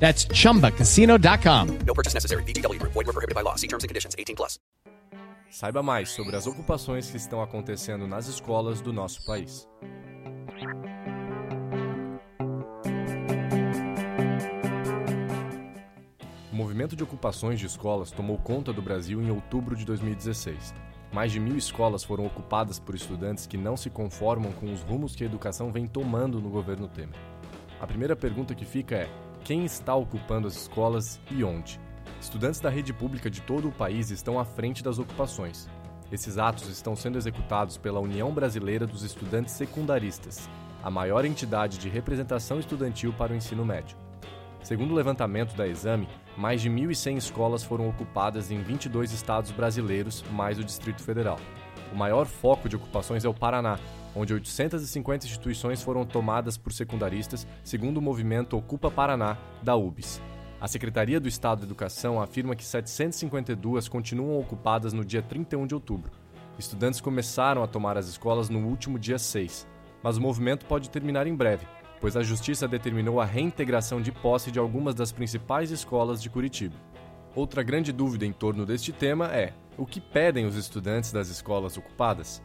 That's chumbacasino.com. No purchase necessary. VGW Group. Void were prohibited by law. See terms and conditions. 18 plus. Saiba mais sobre as ocupações que estão acontecendo nas escolas do nosso país. O movimento de ocupações de escolas tomou conta do Brasil em outubro de 2016. Mais de mil escolas foram ocupadas por estudantes que não se conformam com os rumos que a educação vem tomando no governo Temer. A primeira pergunta que fica é: quem está ocupando as escolas e onde? Estudantes da rede pública de todo o país estão à frente das ocupações. Esses atos estão sendo executados pela União Brasileira dos Estudantes Secundaristas, a maior entidade de representação estudantil para o ensino médio. Segundo o levantamento da Exame, mais de 1.100 escolas foram ocupadas em 22 estados brasileiros, mais o Distrito Federal. O maior foco de ocupações é o Paraná, onde 850 instituições foram tomadas por secundaristas, segundo o movimento Ocupa Paraná, da UBS. A Secretaria do Estado de Educação afirma que 752 continuam ocupadas no dia 31 de outubro. Estudantes começaram a tomar as escolas no último dia 6, mas o movimento pode terminar em breve, pois a Justiça determinou a reintegração de posse de algumas das principais escolas de Curitiba. Outra grande dúvida em torno deste tema é: o que pedem os estudantes das escolas ocupadas?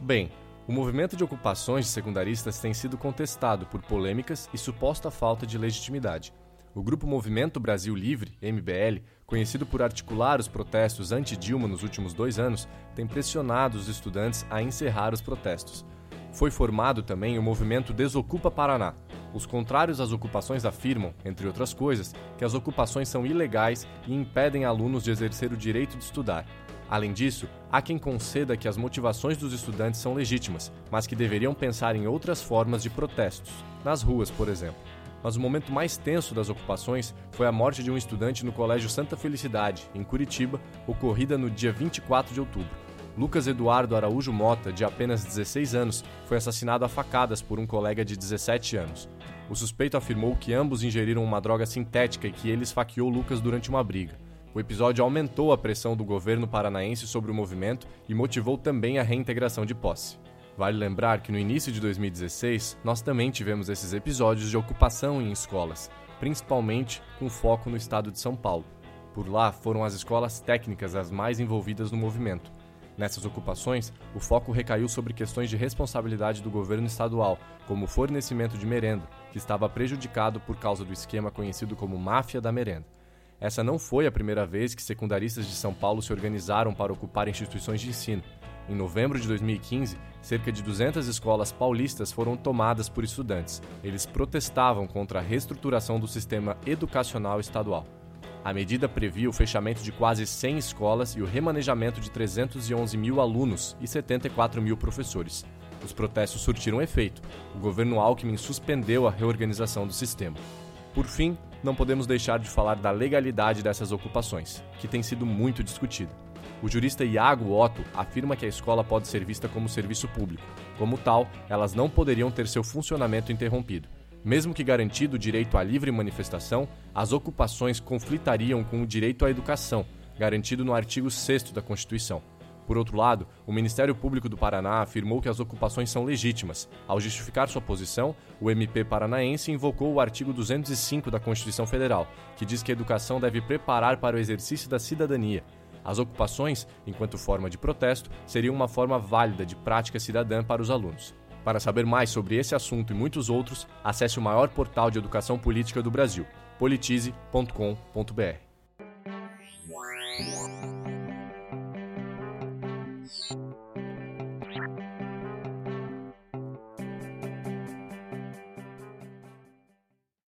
Bem, o movimento de ocupações de secundaristas tem sido contestado por polêmicas e suposta falta de legitimidade. O grupo Movimento Brasil Livre, MBL, conhecido por articular os protestos anti-Dilma nos últimos dois anos, tem pressionado os estudantes a encerrar os protestos. Foi formado também o movimento Desocupa Paraná. Os contrários às ocupações afirmam, entre outras coisas, que as ocupações são ilegais e impedem alunos de exercer o direito de estudar. Além disso, há quem conceda que as motivações dos estudantes são legítimas, mas que deveriam pensar em outras formas de protestos, nas ruas, por exemplo mas o momento mais tenso das ocupações foi a morte de um estudante no Colégio Santa Felicidade, em Curitiba, ocorrida no dia 24 de outubro. Lucas Eduardo Araújo Mota, de apenas 16 anos, foi assassinado a facadas por um colega de 17 anos. O suspeito afirmou que ambos ingeriram uma droga sintética e que ele esfaqueou Lucas durante uma briga. O episódio aumentou a pressão do governo paranaense sobre o movimento e motivou também a reintegração de posse. Vale lembrar que no início de 2016 nós também tivemos esses episódios de ocupação em escolas, principalmente com foco no estado de São Paulo. Por lá foram as escolas técnicas as mais envolvidas no movimento. Nessas ocupações, o foco recaiu sobre questões de responsabilidade do governo estadual, como o fornecimento de merenda, que estava prejudicado por causa do esquema conhecido como máfia da merenda. Essa não foi a primeira vez que secundaristas de São Paulo se organizaram para ocupar instituições de ensino. Em novembro de 2015, cerca de 200 escolas paulistas foram tomadas por estudantes. Eles protestavam contra a reestruturação do sistema educacional estadual. A medida previa o fechamento de quase 100 escolas e o remanejamento de 311 mil alunos e 74 mil professores. Os protestos surtiram efeito. O governo Alckmin suspendeu a reorganização do sistema. Por fim, não podemos deixar de falar da legalidade dessas ocupações, que tem sido muito discutida. O jurista Iago Otto afirma que a escola pode ser vista como serviço público. Como tal, elas não poderiam ter seu funcionamento interrompido. Mesmo que garantido o direito à livre manifestação, as ocupações conflitariam com o direito à educação, garantido no artigo 6 da Constituição. Por outro lado, o Ministério Público do Paraná afirmou que as ocupações são legítimas. Ao justificar sua posição, o MP paranaense invocou o artigo 205 da Constituição Federal, que diz que a educação deve preparar para o exercício da cidadania, as ocupações, enquanto forma de protesto, seriam uma forma válida de prática cidadã para os alunos. Para saber mais sobre esse assunto e muitos outros, acesse o maior portal de educação política do Brasil, politize.com.br.